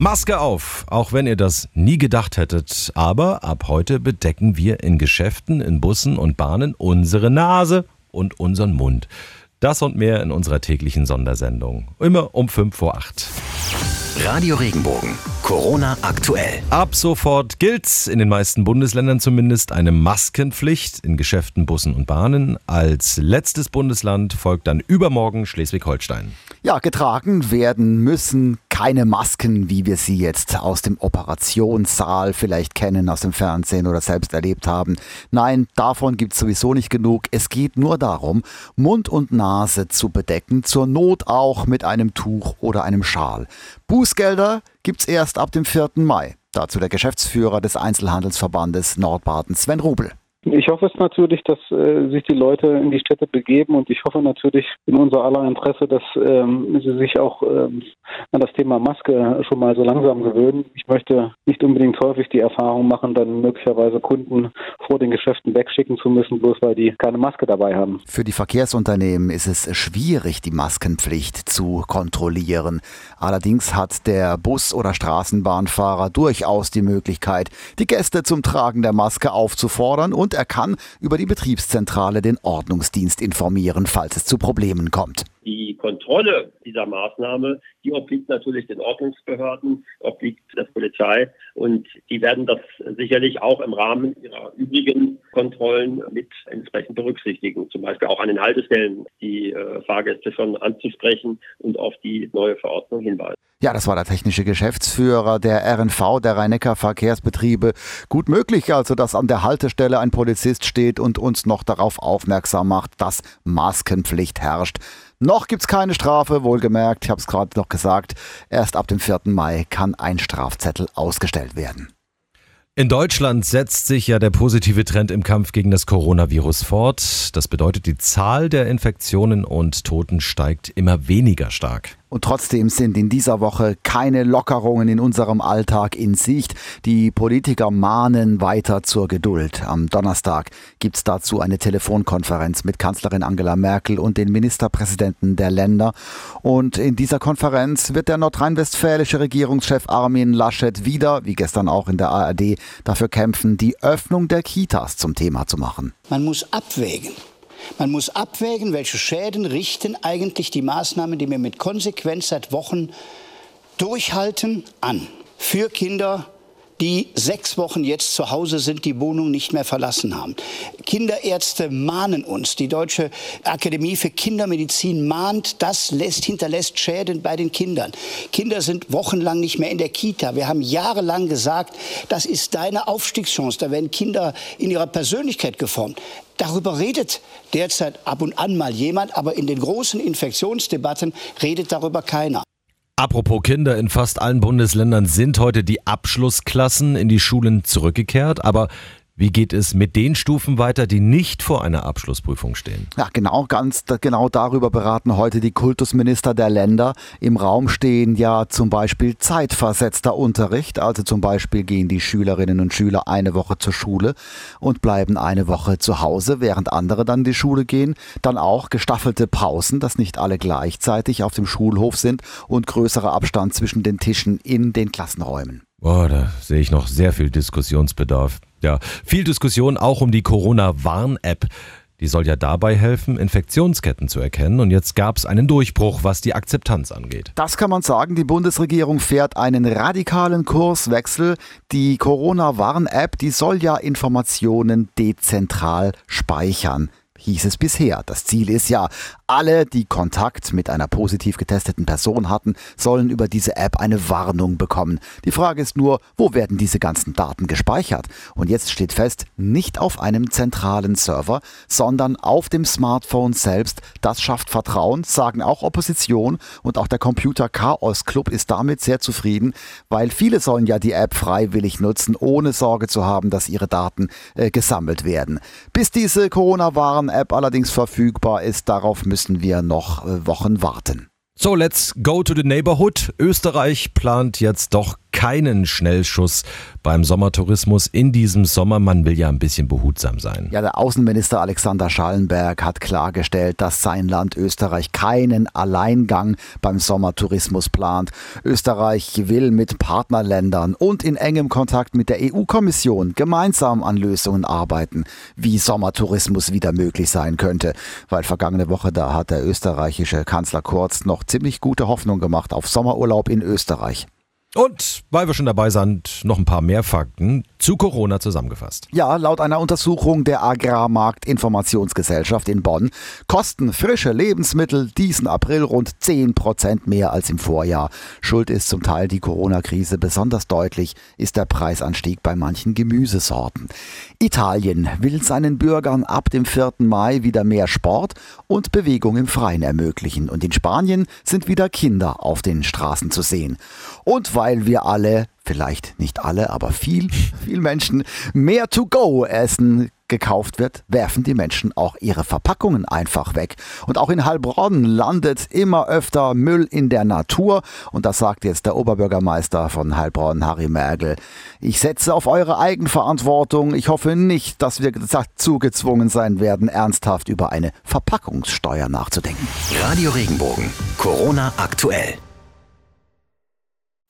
Maske auf, auch wenn ihr das nie gedacht hättet. Aber ab heute bedecken wir in Geschäften, in Bussen und Bahnen unsere Nase und unseren Mund. Das und mehr in unserer täglichen Sondersendung. Immer um 5 vor 8. Radio Regenbogen. Corona aktuell. Ab sofort gilt's in den meisten Bundesländern zumindest eine Maskenpflicht in Geschäften, Bussen und Bahnen. Als letztes Bundesland folgt dann übermorgen Schleswig-Holstein. Ja, getragen werden müssen keine Masken, wie wir sie jetzt aus dem Operationssaal vielleicht kennen, aus dem Fernsehen oder selbst erlebt haben. Nein, davon gibt es sowieso nicht genug. Es geht nur darum, Mund und Nase zu bedecken, zur Not auch mit einem Tuch oder einem Schal. Bußgelder gibt's erst ab dem 4. Mai. Dazu der Geschäftsführer des Einzelhandelsverbandes Nordbaden, Sven Rubel. Ich hoffe es natürlich, dass äh, sich die Leute in die Städte begeben und ich hoffe natürlich in unser aller Interesse, dass ähm, sie sich auch ähm, an das Thema Maske schon mal so langsam gewöhnen. Ich möchte nicht unbedingt häufig die Erfahrung machen, dann möglicherweise Kunden vor den Geschäften wegschicken zu müssen, bloß weil die keine Maske dabei haben. Für die Verkehrsunternehmen ist es schwierig, die Maskenpflicht zu kontrollieren. Allerdings hat der Bus- oder Straßenbahnfahrer durchaus die Möglichkeit, die Gäste zum Tragen der Maske aufzufordern und er kann über die Betriebszentrale den Ordnungsdienst informieren, falls es zu Problemen kommt. Die Kontrolle dieser Maßnahme, die obliegt natürlich den Ordnungsbehörden, obliegt der Polizei und die werden das sicherlich auch im Rahmen ihrer übrigen Kontrollen mit entsprechend berücksichtigen. Zum Beispiel auch an den Haltestellen die äh, Fahrgäste schon anzusprechen und auf die neue Verordnung hinweisen. Ja, das war der technische Geschäftsführer der RNV, der Rhein-Neckar Verkehrsbetriebe. Gut möglich also, dass an der Haltestelle ein Polizist steht und uns noch darauf aufmerksam macht, dass Maskenpflicht herrscht. Noch gibt's keine Strafe, wohlgemerkt, ich habe es gerade noch gesagt, erst ab dem 4. Mai kann ein Strafzettel ausgestellt werden. In Deutschland setzt sich ja der positive Trend im Kampf gegen das Coronavirus fort. Das bedeutet, die Zahl der Infektionen und Toten steigt immer weniger stark. Und trotzdem sind in dieser Woche keine Lockerungen in unserem Alltag in Sicht. Die Politiker mahnen weiter zur Geduld. Am Donnerstag gibt es dazu eine Telefonkonferenz mit Kanzlerin Angela Merkel und den Ministerpräsidenten der Länder. Und in dieser Konferenz wird der nordrhein-westfälische Regierungschef Armin Laschet wieder, wie gestern auch in der ARD, dafür kämpfen, die Öffnung der Kitas zum Thema zu machen. Man muss abwägen man muss abwägen, welche Schäden richten eigentlich die Maßnahmen, die wir mit Konsequenz seit Wochen durchhalten, an. Für Kinder, die sechs Wochen jetzt zu Hause sind, die Wohnung nicht mehr verlassen haben. Kinderärzte mahnen uns. Die Deutsche Akademie für Kindermedizin mahnt, das lässt, hinterlässt Schäden bei den Kindern. Kinder sind wochenlang nicht mehr in der Kita. Wir haben jahrelang gesagt, das ist deine Aufstiegschance. Da werden Kinder in ihrer Persönlichkeit geformt. Darüber redet derzeit ab und an mal jemand, aber in den großen Infektionsdebatten redet darüber keiner. Apropos Kinder, in fast allen Bundesländern sind heute die Abschlussklassen in die Schulen zurückgekehrt, aber wie geht es mit den Stufen weiter, die nicht vor einer Abschlussprüfung stehen? Ja, genau, ganz genau darüber beraten heute die Kultusminister der Länder. Im Raum stehen ja zum Beispiel zeitversetzter Unterricht. Also zum Beispiel gehen die Schülerinnen und Schüler eine Woche zur Schule und bleiben eine Woche zu Hause, während andere dann die Schule gehen. Dann auch gestaffelte Pausen, dass nicht alle gleichzeitig auf dem Schulhof sind und größerer Abstand zwischen den Tischen in den Klassenräumen. Boah, da sehe ich noch sehr viel Diskussionsbedarf. Ja, viel Diskussion auch um die Corona-Warn-App. Die soll ja dabei helfen, Infektionsketten zu erkennen. Und jetzt gab es einen Durchbruch, was die Akzeptanz angeht. Das kann man sagen. Die Bundesregierung fährt einen radikalen Kurswechsel. Die Corona-Warn-App, die soll ja Informationen dezentral speichern hieß es bisher. Das Ziel ist ja, alle, die Kontakt mit einer positiv getesteten Person hatten, sollen über diese App eine Warnung bekommen. Die Frage ist nur, wo werden diese ganzen Daten gespeichert? Und jetzt steht fest, nicht auf einem zentralen Server, sondern auf dem Smartphone selbst. Das schafft Vertrauen, sagen auch Opposition und auch der Computer Chaos Club ist damit sehr zufrieden, weil viele sollen ja die App freiwillig nutzen, ohne Sorge zu haben, dass ihre Daten äh, gesammelt werden. Bis diese Corona-Warn-App allerdings verfügbar ist, darauf müssen müssen wir noch äh, Wochen warten. So, let's go to the neighborhood. Österreich plant jetzt doch keinen Schnellschuss beim Sommertourismus in diesem Sommer. Man will ja ein bisschen behutsam sein. Ja, der Außenminister Alexander Schallenberg hat klargestellt, dass sein Land Österreich keinen Alleingang beim Sommertourismus plant. Österreich will mit Partnerländern und in engem Kontakt mit der EU-Kommission gemeinsam an Lösungen arbeiten, wie Sommertourismus wieder möglich sein könnte. Weil vergangene Woche da hat der österreichische Kanzler Kurz noch ziemlich gute Hoffnung gemacht auf Sommerurlaub in Österreich. Und weil wir schon dabei sind, noch ein paar mehr Fakten zu Corona zusammengefasst. Ja, laut einer Untersuchung der Agrarmarktinformationsgesellschaft in Bonn kosten frische Lebensmittel diesen April rund 10 Prozent mehr als im Vorjahr. Schuld ist zum Teil die Corona-Krise. Besonders deutlich ist der Preisanstieg bei manchen Gemüsesorten. Italien will seinen Bürgern ab dem 4. Mai wieder mehr Sport und Bewegung im Freien ermöglichen. Und in Spanien sind wieder Kinder auf den Straßen zu sehen. Und weil wir alle, vielleicht nicht alle, aber viel, viel Menschen mehr To-Go essen gekauft wird, werfen die Menschen auch ihre Verpackungen einfach weg. Und auch in Heilbronn landet immer öfter Müll in der Natur. Und das sagt jetzt der Oberbürgermeister von Heilbronn, Harry Mergel. Ich setze auf eure Eigenverantwortung. Ich hoffe nicht, dass wir dazu gezwungen sein werden, ernsthaft über eine Verpackungssteuer nachzudenken. Radio Regenbogen. Corona aktuell.